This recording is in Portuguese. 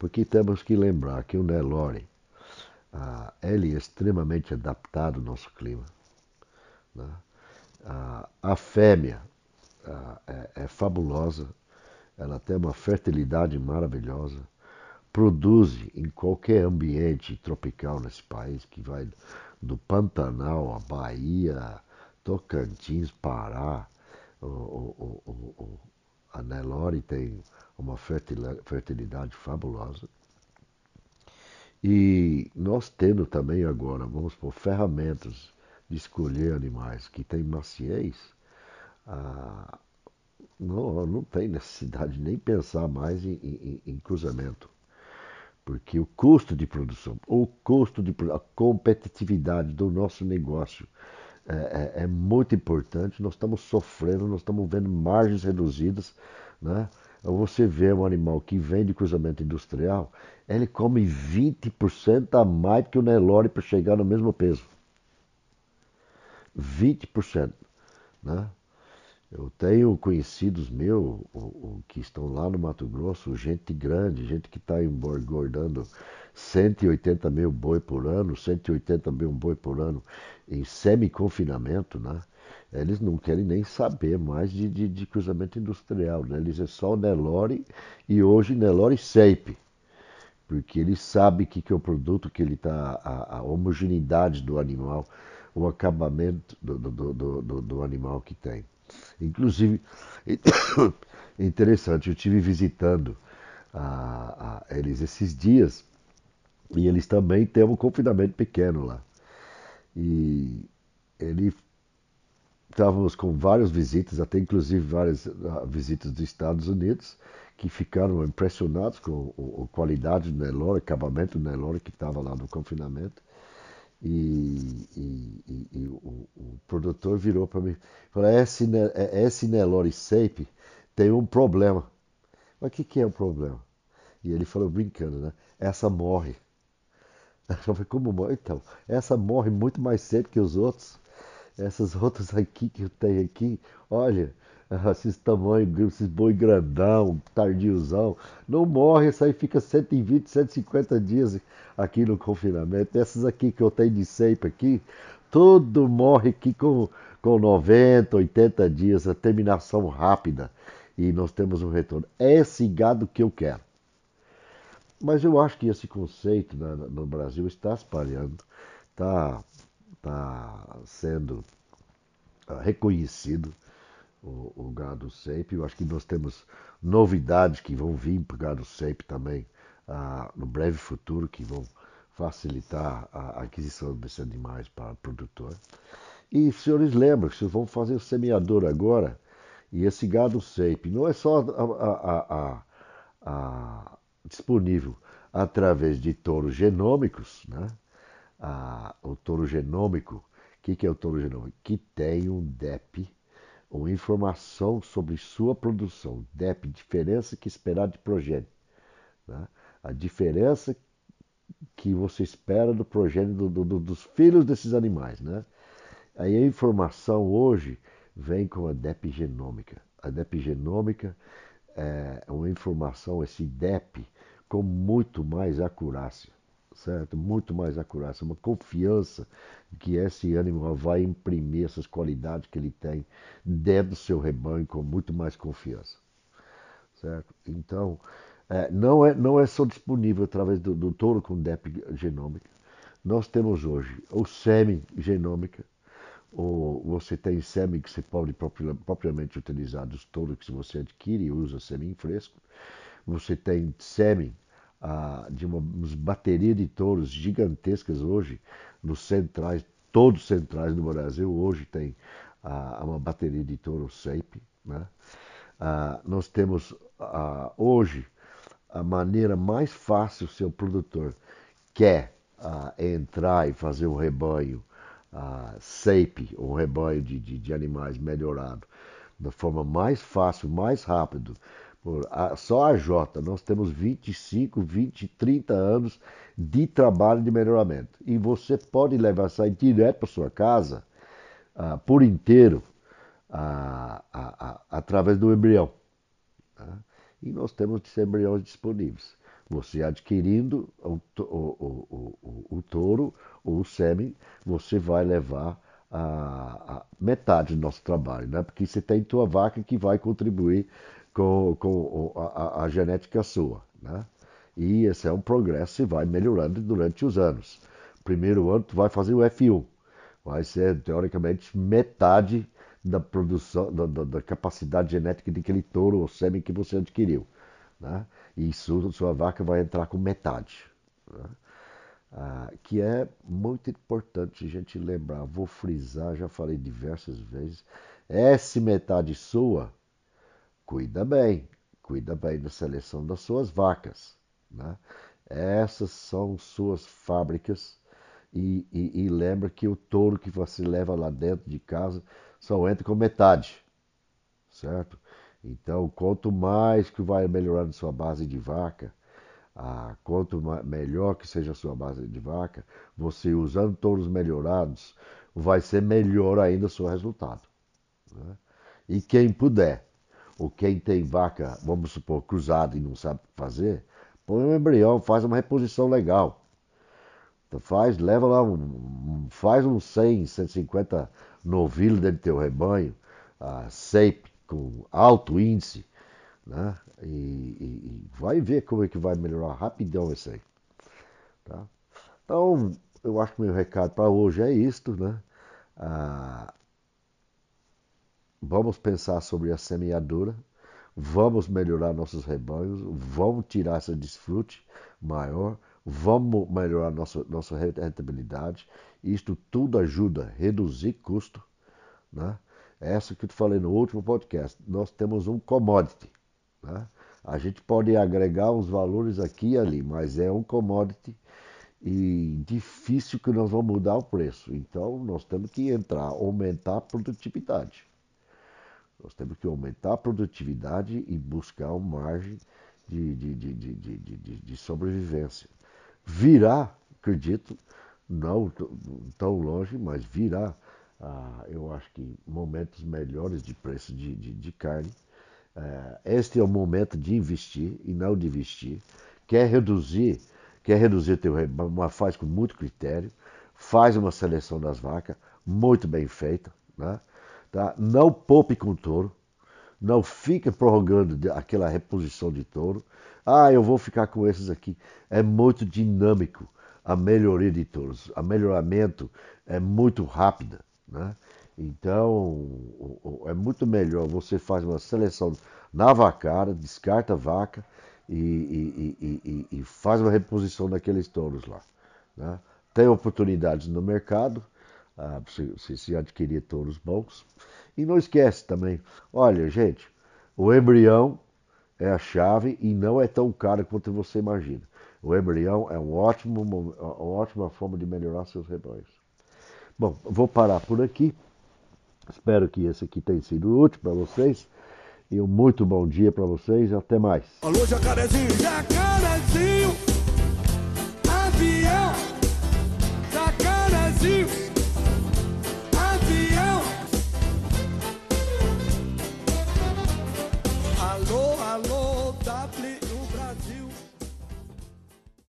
Porque temos que lembrar que o Nelore ah, ele é extremamente adaptado ao nosso clima. Né? Ah, a fêmea ah, é, é fabulosa, ela tem uma fertilidade maravilhosa, produz em qualquer ambiente tropical nesse país, que vai do Pantanal, a Bahia, Tocantins, Pará, o, o, o, a Nelore tem uma fertilidade fabulosa. E nós tendo também agora, vamos por ferramentas de escolher animais que têm maciez, ah, não, não tem necessidade nem pensar mais em, em, em, cruzamento. Porque o custo de produção, o custo de a competitividade do nosso negócio é, é, é muito importante. Nós estamos sofrendo, nós estamos vendo margens reduzidas. Né? Você vê um animal que vem de cruzamento industrial, ele come 20% a mais que o Nelore para chegar no mesmo peso. 20%. Né? Eu tenho conhecidos meus que estão lá no Mato Grosso, gente grande, gente que está engordando 180 mil boi por ano, 180 mil boi por ano em semi-confinamento, né? Eles não querem nem saber mais de, de, de cruzamento industrial, né? Eles é só Nelore e hoje Nelore Seipe, porque ele sabe que, que é o produto que ele está, a, a, homogeneidade do animal, o acabamento do, do, do, do, do animal que tem. Inclusive, interessante, eu estive visitando a, a, eles esses dias e eles também têm um confinamento pequeno lá. E ele estávamos com várias visitas, até inclusive várias ah, visitas dos Estados Unidos, que ficaram impressionados com a qualidade do Nelore, acabamento do Nelore que estava lá no confinamento. E, e, e, e o, o, produtor virou para mim e falou: esse, esse Nelore Sape tem um problema. Mas o que, que é o problema? E ele falou brincando, né? Essa morre. Eu falei, como morre? Então, essa morre muito mais cedo que os outros. Essas outras aqui que eu tenho aqui, olha, esses tamanhos, esses boi grandão, tardiozão, não morre, essa aí fica 120, 150 dias aqui no confinamento. Essas aqui que eu tenho de sempre aqui, tudo morre aqui com, com 90, 80 dias, a terminação rápida. E nós temos um retorno. É esse gado que eu quero. Mas eu acho que esse conceito no Brasil está espalhando, está, está sendo ah, reconhecido o, o gado SEIP. Eu acho que nós temos novidades que vão vir para o gado SEIP também ah, no breve futuro, que vão facilitar a aquisição desses animais para o produtor. E senhores lembram que vocês vão fazer o semeador agora, e esse gado SEIP não é só a, a, a, disponível através de touros genômicos, né? o touro genômico, o que, que é o touro genômico? Que tem um DEP ou informação sobre sua produção, DEP, diferença que esperar de progênio. Né? A diferença que você espera do progênio do, do, dos filhos desses animais. Né? Aí a informação hoje vem com a DEP genômica. A DEP genômica é uma informação, esse DEP, com muito mais acurácia certo? Muito mais acurácia, uma confiança que esse animal vai imprimir essas qualidades que ele tem dentro do seu rebanho com muito mais confiança, certo? Então, é, não, é, não é só disponível através do, do touro com DEP genômica. Nós temos hoje o semi genômica, ou você tem semi que você pode propriamente utilizar dos touros que você adquire e usa semi fresco. Você tem semi ah, de uma, uma bateria de touros gigantescas hoje nos centrais, todos centrais do Brasil hoje tem ah, uma bateria de touros SEIP. Né? Ah, nós temos ah, hoje a maneira mais fácil se o produtor quer ah, entrar e fazer um rebanho ah, SEIP, um rebanho de, de, de animais melhorado, da forma mais fácil, mais rápido, por a, só a Jota, nós temos 25, 20, 30 anos de trabalho de melhoramento. E você pode levar isso aí direto para sua casa, ah, por inteiro, ah, ah, através do embrião. Tá? E nós temos esses embriões disponíveis. Você adquirindo o, o, o, o touro ou o sêmen, você vai levar a, a, metade do nosso trabalho, né? porque você tem tua vaca que vai contribuir com, com a, a, genética sua. Né? E esse é um progresso que vai melhorando durante os anos. Primeiro ano tu vai fazer o F1, vai ser teoricamente metade da produção, da, da, da capacidade genética daquele touro ou sêmen que você adquiriu. Né? E sua vaca vai entrar com metade. Né? Ah, que é muito importante a gente lembrar. Vou frisar, já falei diversas vezes. Essa metade sua, cuida bem, cuida bem da seleção das suas vacas. Né? Essas são suas fábricas e, e, e, lembra que o touro que você leva lá dentro de casa só entra com metade, certo? Então, quanto mais que vai melhorando sua base de vaca, ah, quanto melhor que seja a sua base de vaca, você usando touros melhorados, vai ser melhor ainda o seu resultado. Né? E quem puder, ou quem tem vaca, vamos supor, cruzada e não sabe fazer, põe um embrião, faz uma reposição legal. Então faz, leva lá, um, faz uns 100, 150 novilhos dentro do teu rebanho, SAPE com alto índice, né? E, e, e, vai ver como é que vai melhorar rapidão isso aí. Tá? Então, eu acho que meu recado para hoje é isto, né? Ah, vamos pensar sobre a semeadura, vamos melhorar nossos rebanhos, vamos tirar essa desfrute maior, vamos melhorar nossa, nossa rentabilidade. Isto tudo ajuda a reduzir custo. Né? Essa que eu falei no último podcast. Nós temos um commodity. Né? A gente pode agregar os valores aqui e ali, mas é um commodity e difícil que nós vamos mudar o preço. Então nós temos que entrar, aumentar a produtividade. Nós temos que aumentar a produtividade e buscar uma margem de, de, de, de, de, de sobrevivência. Virá, acredito, não tão longe, mas virá, ah, eu acho que momentos melhores de preço de, de, de carne é, este é o momento de investir e não de vestir. Quer reduzir, quer reduzir teu rebanho, mas faz com muito critério. Faz uma seleção das vacas muito bem feita. Né? Tá? Não poupe com touro. Não fique prorrogando aquela reposição de touro. Ah, eu vou ficar com esses aqui. É muito dinâmico a melhoria de touros. A melhoramento é muito rápida. Né? Então, é muito melhor você faz uma seleção na vacada, descarta a vaca e, e, e, e, faz uma reposição daqueles touros lá. Né? Tem oportunidades no mercado, ah, se, se adquirir touros bons. E não esquece também, olha gente, o embrião é a chave e não é tão caro quanto você imagina. O embrião é um ótimo, uma ótima forma de melhorar seus rebanhos. Bom, vou parar por aqui. Espero que esse aqui tenha sido útil para vocês. E um muito bom dia para vocês até mais. Alô, jacarezinho!